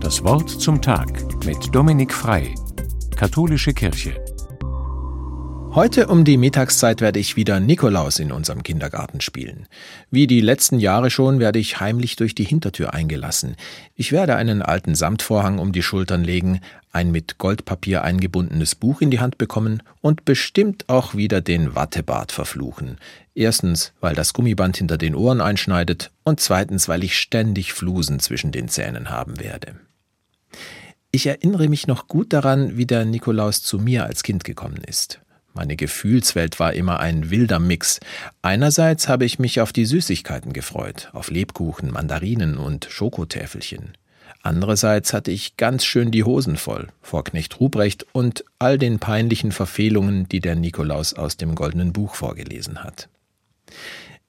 Das Wort zum Tag mit Dominik Frei, Katholische Kirche. Heute um die Mittagszeit werde ich wieder Nikolaus in unserem Kindergarten spielen. Wie die letzten Jahre schon werde ich heimlich durch die Hintertür eingelassen. Ich werde einen alten Samtvorhang um die Schultern legen, ein mit Goldpapier eingebundenes Buch in die Hand bekommen und bestimmt auch wieder den Wattebart verfluchen. Erstens, weil das Gummiband hinter den Ohren einschneidet und zweitens, weil ich ständig Flusen zwischen den Zähnen haben werde. Ich erinnere mich noch gut daran, wie der Nikolaus zu mir als Kind gekommen ist. Meine Gefühlswelt war immer ein wilder Mix. Einerseits habe ich mich auf die Süßigkeiten gefreut, auf Lebkuchen, Mandarinen und Schokotäfelchen. Andererseits hatte ich ganz schön die Hosen voll vor Knecht Ruprecht und all den peinlichen Verfehlungen, die der Nikolaus aus dem goldenen Buch vorgelesen hat.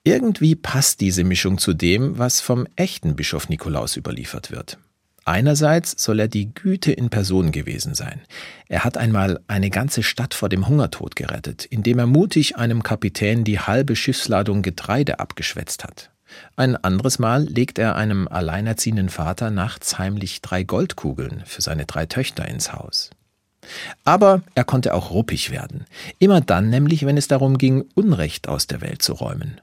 Irgendwie passt diese Mischung zu dem, was vom echten Bischof Nikolaus überliefert wird. Einerseits soll er die Güte in Person gewesen sein. Er hat einmal eine ganze Stadt vor dem Hungertod gerettet, indem er mutig einem Kapitän die halbe Schiffsladung Getreide abgeschwätzt hat. Ein anderes Mal legt er einem alleinerziehenden Vater nachts heimlich drei Goldkugeln für seine drei Töchter ins Haus. Aber er konnte auch ruppig werden. Immer dann nämlich, wenn es darum ging, Unrecht aus der Welt zu räumen.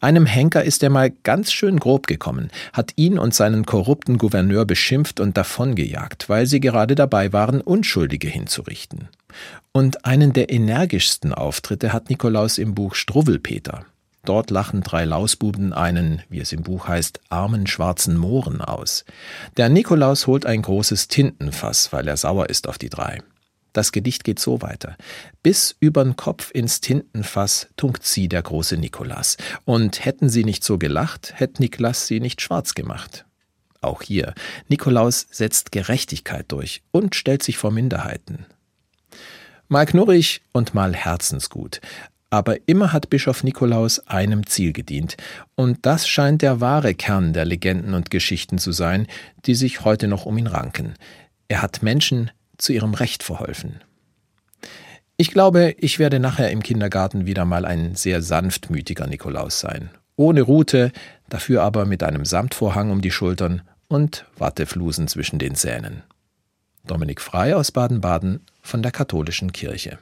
Einem Henker ist er mal ganz schön grob gekommen, hat ihn und seinen korrupten Gouverneur beschimpft und davongejagt, weil sie gerade dabei waren, Unschuldige hinzurichten. Und einen der energischsten Auftritte hat Nikolaus im Buch Struwwelpeter. Dort lachen drei Lausbuben einen, wie es im Buch heißt, armen schwarzen Mohren aus. Der Nikolaus holt ein großes Tintenfass, weil er sauer ist auf die drei. Das Gedicht geht so weiter. Bis übern Kopf ins Tintenfass tunkt sie der große Nikolas. Und hätten sie nicht so gelacht, hätt Niklas sie nicht schwarz gemacht. Auch hier, Nikolaus setzt Gerechtigkeit durch und stellt sich vor Minderheiten. Mal knurrig und mal herzensgut. Aber immer hat Bischof Nikolaus einem Ziel gedient. Und das scheint der wahre Kern der Legenden und Geschichten zu sein, die sich heute noch um ihn ranken. Er hat Menschen zu ihrem Recht verholfen. Ich glaube, ich werde nachher im Kindergarten wieder mal ein sehr sanftmütiger Nikolaus sein. Ohne Rute, dafür aber mit einem Samtvorhang um die Schultern und Watteflusen zwischen den Zähnen. Dominik Frei aus Baden-Baden von der Katholischen Kirche.